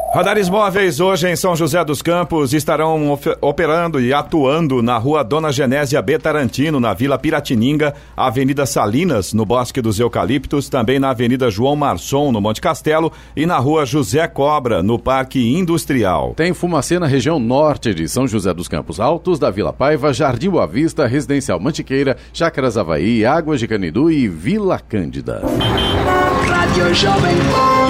Radares móveis hoje em São José dos Campos estarão operando e atuando na rua Dona Genésia B. Tarantino, na Vila Piratininga, Avenida Salinas, no Bosque dos Eucaliptos, também na Avenida João Marçom, no Monte Castelo, e na rua José Cobra, no Parque Industrial. Tem fumacê na região norte de São José dos Campos Altos, da Vila Paiva, Jardim Boa Vista, Residencial Mantiqueira, Chácaras Havaí, Águas de Canidu e Vila Cândida.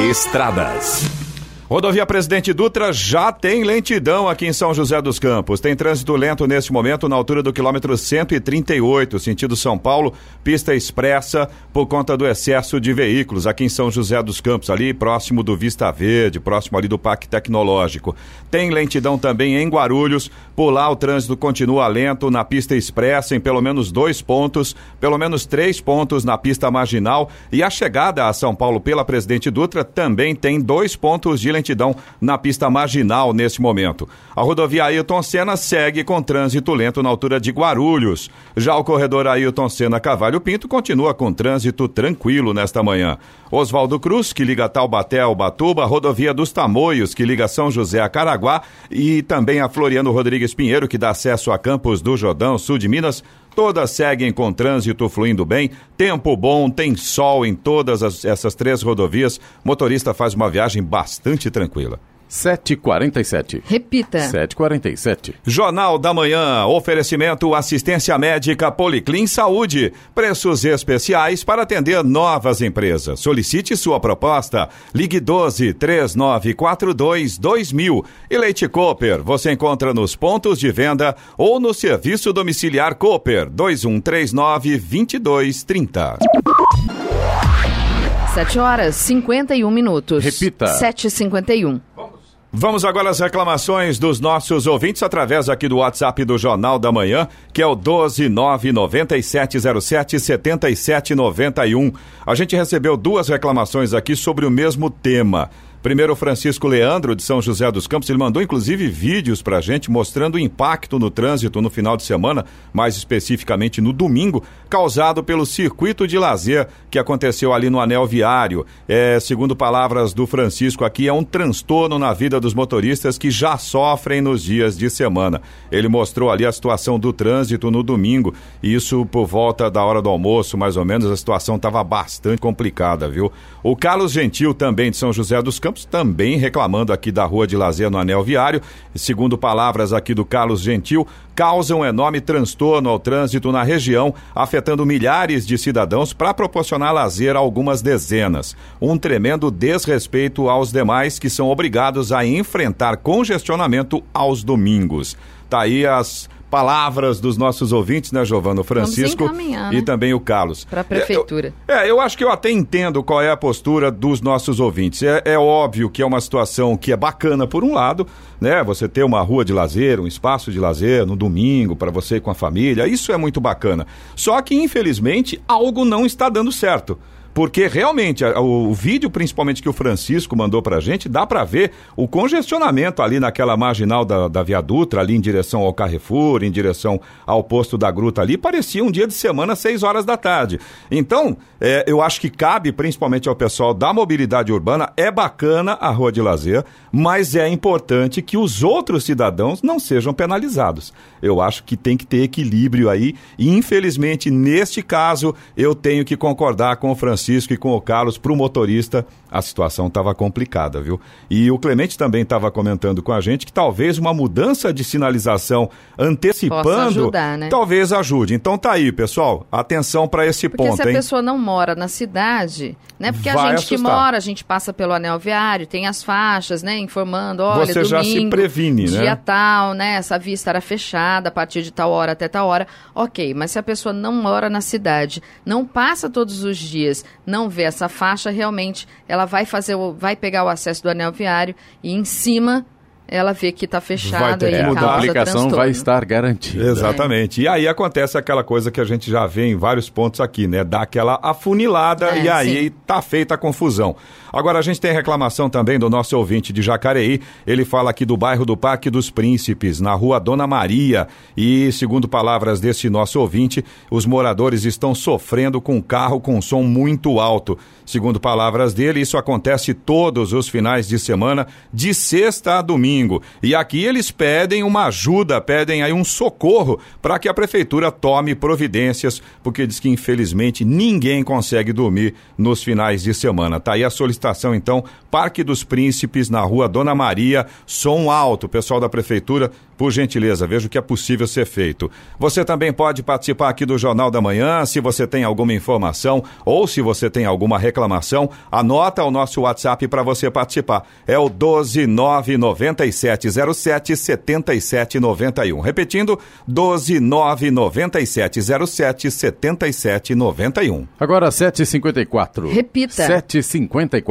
Estradas. Rodovia Presidente Dutra já tem lentidão aqui em São José dos Campos. Tem trânsito lento neste momento na altura do quilômetro 138, sentido São Paulo, pista expressa por conta do excesso de veículos aqui em São José dos Campos, ali próximo do Vista Verde, próximo ali do Parque Tecnológico. Tem lentidão também em Guarulhos. Por lá o trânsito continua lento na pista expressa em pelo menos dois pontos, pelo menos três pontos na pista marginal e a chegada a São Paulo pela Presidente Dutra também tem dois pontos de lentidão lentidão na pista marginal neste momento. A rodovia Ailton Senna segue com trânsito lento na altura de Guarulhos. Já o corredor Ailton Senna Cavalho Pinto continua com trânsito tranquilo nesta manhã. Oswaldo Cruz, que liga Taubaté ao Batuba, rodovia dos Tamoios, que liga São José a Caraguá, e também a Floriano Rodrigues Pinheiro, que dá acesso a Campos do Jordão, sul de Minas, Todas seguem com trânsito fluindo bem, tempo bom, tem sol em todas as, essas três rodovias. Motorista faz uma viagem bastante tranquila. 7h47. Repita. 7h47. Jornal da Manhã. Oferecimento assistência médica Policlin Saúde. Preços especiais para atender novas empresas. Solicite sua proposta. Ligue 12 3942 2000. E Leite Cooper. Você encontra nos pontos de venda ou no serviço domiciliar Cooper 2139 2230. 7 horas 51 minutos. Repita. 7h51. Vamos agora às reclamações dos nossos ouvintes através aqui do WhatsApp do Jornal da Manhã, que é o 12997077791. A gente recebeu duas reclamações aqui sobre o mesmo tema. Primeiro, Francisco Leandro, de São José dos Campos, ele mandou inclusive vídeos para a gente mostrando o impacto no trânsito no final de semana, mais especificamente no domingo, causado pelo circuito de lazer que aconteceu ali no anel viário. É, segundo palavras do Francisco aqui, é um transtorno na vida dos motoristas que já sofrem nos dias de semana. Ele mostrou ali a situação do trânsito no domingo, e isso por volta da hora do almoço, mais ou menos, a situação estava bastante complicada, viu? O Carlos Gentil, também de São José dos Campos, Campos, também reclamando aqui da rua de lazer no anel viário. Segundo palavras aqui do Carlos Gentil, causa um enorme transtorno ao trânsito na região, afetando milhares de cidadãos para proporcionar lazer a algumas dezenas. Um tremendo desrespeito aos demais que são obrigados a enfrentar congestionamento aos domingos. Tá aí as palavras dos nossos ouvintes, né, Giovano Francisco né? e também o Carlos. Para a prefeitura. É, eu, é, eu acho que eu até entendo qual é a postura dos nossos ouvintes. É, é óbvio que é uma situação que é bacana por um lado, né? Você ter uma rua de lazer, um espaço de lazer no domingo para você ir com a família, isso é muito bacana. Só que infelizmente algo não está dando certo. Porque realmente o, vídeo, principalmente que o Francisco mandou pra gente, dá para ver o congestionamento ali naquela marginal da, da Via Dutra, ali em direção ao Carrefour, em direção ao posto da Gruta ali, parecia um dia de semana, seis horas da tarde. Então, é, eu acho que cabe principalmente ao pessoal da mobilidade urbana, é bacana a rua de lazer, mas é importante que os outros cidadãos não sejam penalizados. Eu acho que tem que ter equilíbrio aí, e infelizmente, neste caso, eu tenho que concordar com o Francisco e com o Carlos, para o motorista, a situação estava complicada, viu? E o Clemente também estava comentando com a gente que talvez uma mudança de sinalização antecipando, ajudar, né? talvez ajude. Então tá aí, pessoal, atenção para esse Porque ponto, se a hein? pessoa não mora na cidade, né? Porque Vai a gente assustar. que mora, a gente passa pelo anel viário, tem as faixas, né? Informando, olha, Você domingo, já se previne, dia né? Dia tal, né? Essa vista era fechada a partir de tal hora até tal hora. Ok, mas se a pessoa não mora na cidade, não passa todos os dias, não vê essa faixa, realmente ela vai fazer, o, vai pegar o acesso do anel viário e em cima ela vê que está fechado e mudar. a aplicação vai estar garantida. Exatamente. É. E aí acontece aquela coisa que a gente já vê em vários pontos aqui, né? Dá aquela afunilada é, e aí sim. tá feita a confusão. Agora a gente tem reclamação também do nosso ouvinte de Jacareí. Ele fala aqui do bairro do Parque dos Príncipes, na rua Dona Maria. E, segundo palavras desse nosso ouvinte, os moradores estão sofrendo com carro com som muito alto. Segundo palavras dele, isso acontece todos os finais de semana, de sexta a domingo. E aqui eles pedem uma ajuda, pedem aí um socorro para que a prefeitura tome providências, porque diz que infelizmente ninguém consegue dormir nos finais de semana. Tá aí a solicitação então, Parque dos Príncipes, na rua Dona Maria, som alto. Pessoal da prefeitura, por gentileza, veja o que é possível ser feito. Você também pode participar aqui do Jornal da Manhã, se você tem alguma informação ou se você tem alguma reclamação, anota o nosso WhatsApp para você participar. É o 1299707 7791. Repetindo, 1299707 7791. Agora 7h54. Repita. 7h54.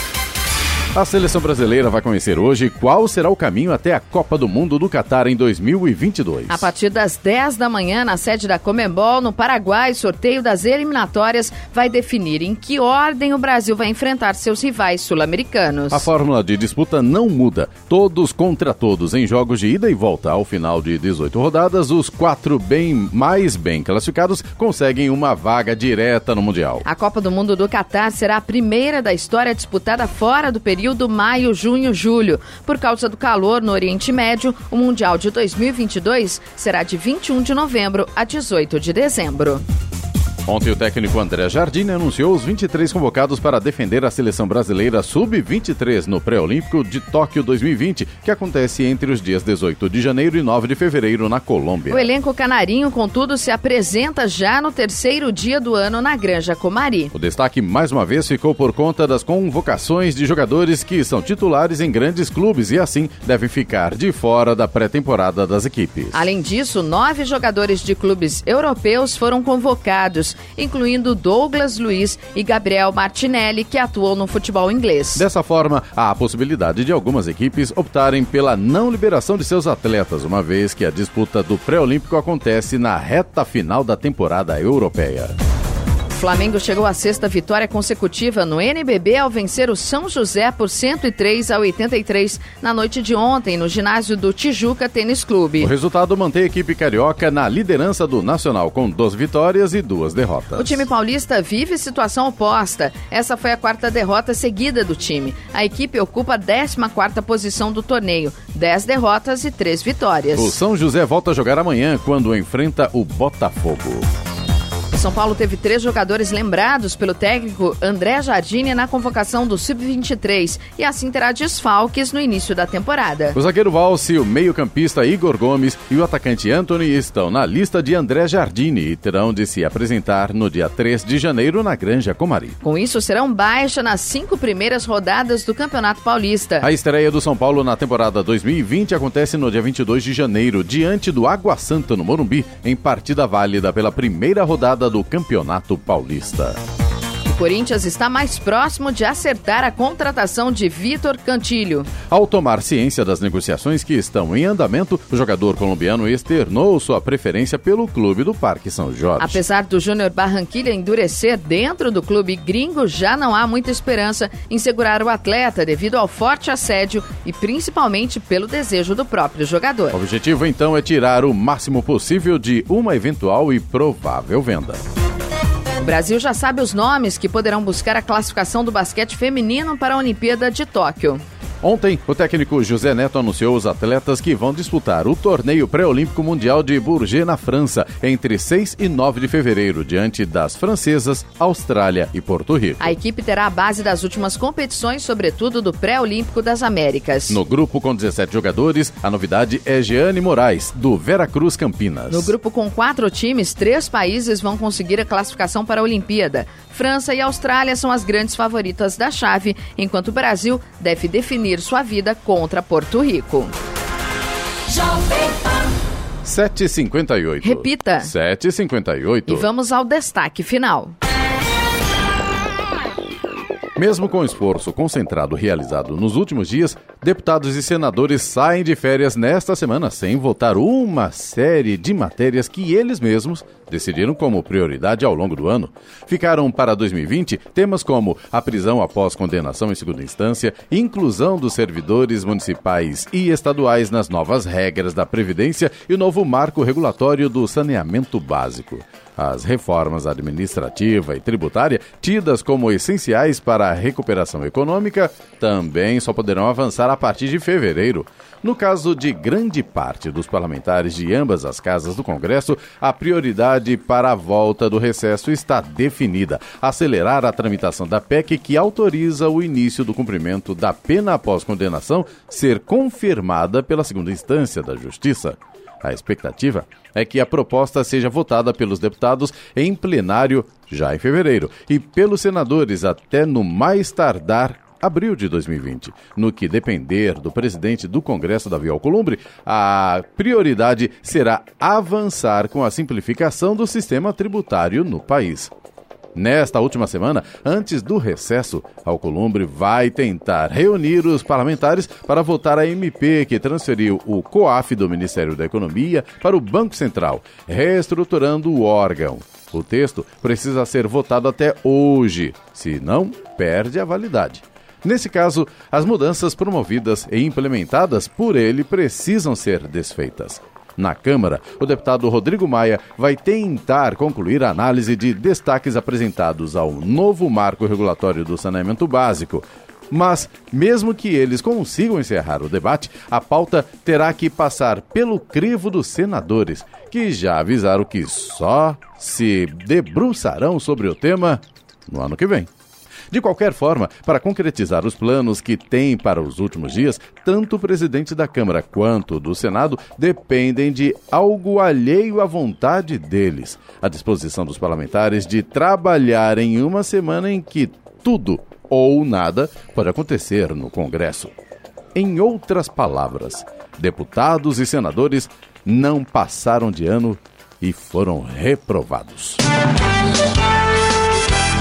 A seleção brasileira vai conhecer hoje qual será o caminho até a Copa do Mundo do Catar em 2022. A partir das 10 da manhã, na sede da Comembol, no Paraguai, sorteio das eliminatórias vai definir em que ordem o Brasil vai enfrentar seus rivais sul-americanos. A fórmula de disputa não muda. Todos contra todos em jogos de ida e volta. Ao final de 18 rodadas, os quatro bem mais bem classificados conseguem uma vaga direta no Mundial. A Copa do Mundo do Catar será a primeira da história disputada fora do período período maio, junho, julho. Por causa do calor no Oriente Médio, o Mundial de 2022 será de 21 de novembro a 18 de dezembro. Ontem o técnico André Jardine anunciou os 23 convocados para defender a seleção brasileira sub-23 no pré-olímpico de Tóquio 2020, que acontece entre os dias 18 de janeiro e 9 de fevereiro na Colômbia. O elenco canarinho, contudo, se apresenta já no terceiro dia do ano na Granja Comari. O destaque mais uma vez ficou por conta das convocações de jogadores que são titulares em grandes clubes e assim devem ficar de fora da pré-temporada das equipes. Além disso, nove jogadores de clubes europeus foram convocados incluindo Douglas Luiz e Gabriel Martinelli, que atuam no futebol inglês. Dessa forma, há a possibilidade de algumas equipes optarem pela não liberação de seus atletas, uma vez que a disputa do pré-olímpico acontece na reta final da temporada europeia. Flamengo chegou à sexta vitória consecutiva no NBB ao vencer o São José por 103 a 83 na noite de ontem no ginásio do Tijuca Tênis Clube. O resultado mantém a equipe carioca na liderança do Nacional com duas vitórias e duas derrotas. O time paulista vive situação oposta. Essa foi a quarta derrota seguida do time. A equipe ocupa a 14 quarta posição do torneio, 10 derrotas e 3 vitórias. O São José volta a jogar amanhã quando enfrenta o Botafogo. São Paulo teve três jogadores lembrados pelo técnico André Jardine na convocação do Sub-23 e assim terá desfalques no início da temporada. O zagueiro Valse, o meio-campista Igor Gomes e o atacante Anthony estão na lista de André Jardine e terão de se apresentar no dia 3 de janeiro na Granja Comari. Com isso, serão baixa nas cinco primeiras rodadas do Campeonato Paulista. A estreia do São Paulo na temporada 2020 acontece no dia 22 de janeiro, diante do Água Santa, no Morumbi, em partida válida pela primeira rodada do Campeonato Paulista. Corinthians está mais próximo de acertar a contratação de Vitor Cantilho. Ao tomar ciência das negociações que estão em andamento, o jogador colombiano externou sua preferência pelo clube do Parque São Jorge. Apesar do Júnior Barranquilha endurecer dentro do clube gringo, já não há muita esperança em segurar o atleta devido ao forte assédio e principalmente pelo desejo do próprio jogador. O objetivo então é tirar o máximo possível de uma eventual e provável venda. O Brasil já sabe os nomes que poderão buscar a classificação do basquete feminino para a Olimpíada de Tóquio. Ontem, o técnico José Neto anunciou os atletas que vão disputar o torneio pré-olímpico mundial de Bourget na França entre 6 e 9 de fevereiro, diante das francesas, Austrália e Porto Rico. A equipe terá a base das últimas competições, sobretudo do pré-olímpico das Américas. No grupo com 17 jogadores, a novidade é Jeane Moraes, do Veracruz Campinas. No grupo com quatro times, três países vão conseguir a classificação para a Olimpíada. França e Austrália são as grandes favoritas da chave, enquanto o Brasil deve definir sua vida contra Porto Rico. 7h58. Repita. 7h58. E vamos ao destaque final. Mesmo com o esforço concentrado realizado nos últimos dias, deputados e senadores saem de férias nesta semana sem votar uma série de matérias que eles mesmos decidiram como prioridade ao longo do ano. Ficaram para 2020 temas como a prisão após condenação em segunda instância, inclusão dos servidores municipais e estaduais nas novas regras da Previdência e o novo marco regulatório do saneamento básico. As reformas administrativa e tributária, tidas como essenciais para a recuperação econômica, também só poderão avançar a partir de fevereiro. No caso de grande parte dos parlamentares de ambas as casas do Congresso, a prioridade para a volta do recesso está definida: acelerar a tramitação da PEC que autoriza o início do cumprimento da pena após condenação ser confirmada pela segunda instância da Justiça. A expectativa é que a proposta seja votada pelos deputados em plenário já em fevereiro e pelos senadores até no mais tardar abril de 2020. No que depender do presidente do Congresso, Davi Alcolumbre, a prioridade será avançar com a simplificação do sistema tributário no país. Nesta última semana, antes do recesso, Alcolumbre vai tentar reunir os parlamentares para votar a MP que transferiu o COAF do Ministério da Economia para o Banco Central, reestruturando o órgão. O texto precisa ser votado até hoje, senão perde a validade. Nesse caso, as mudanças promovidas e implementadas por ele precisam ser desfeitas. Na Câmara, o deputado Rodrigo Maia vai tentar concluir a análise de destaques apresentados ao novo marco regulatório do saneamento básico. Mas, mesmo que eles consigam encerrar o debate, a pauta terá que passar pelo crivo dos senadores, que já avisaram que só se debruçarão sobre o tema no ano que vem. De qualquer forma, para concretizar os planos que tem para os últimos dias, tanto o presidente da Câmara quanto do Senado dependem de algo alheio à vontade deles. A disposição dos parlamentares de trabalhar em uma semana em que tudo ou nada pode acontecer no Congresso. Em outras palavras, deputados e senadores não passaram de ano e foram reprovados.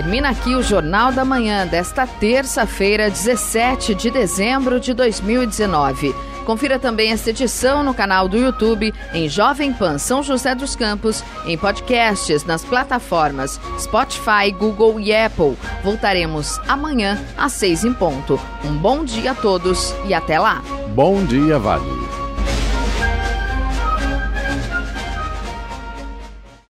Termina aqui o Jornal da Manhã desta terça-feira, 17 de dezembro de 2019. Confira também esta edição no canal do YouTube, em Jovem Pan São José dos Campos, em podcasts nas plataformas Spotify, Google e Apple. Voltaremos amanhã às seis em ponto. Um bom dia a todos e até lá. Bom dia, Vale.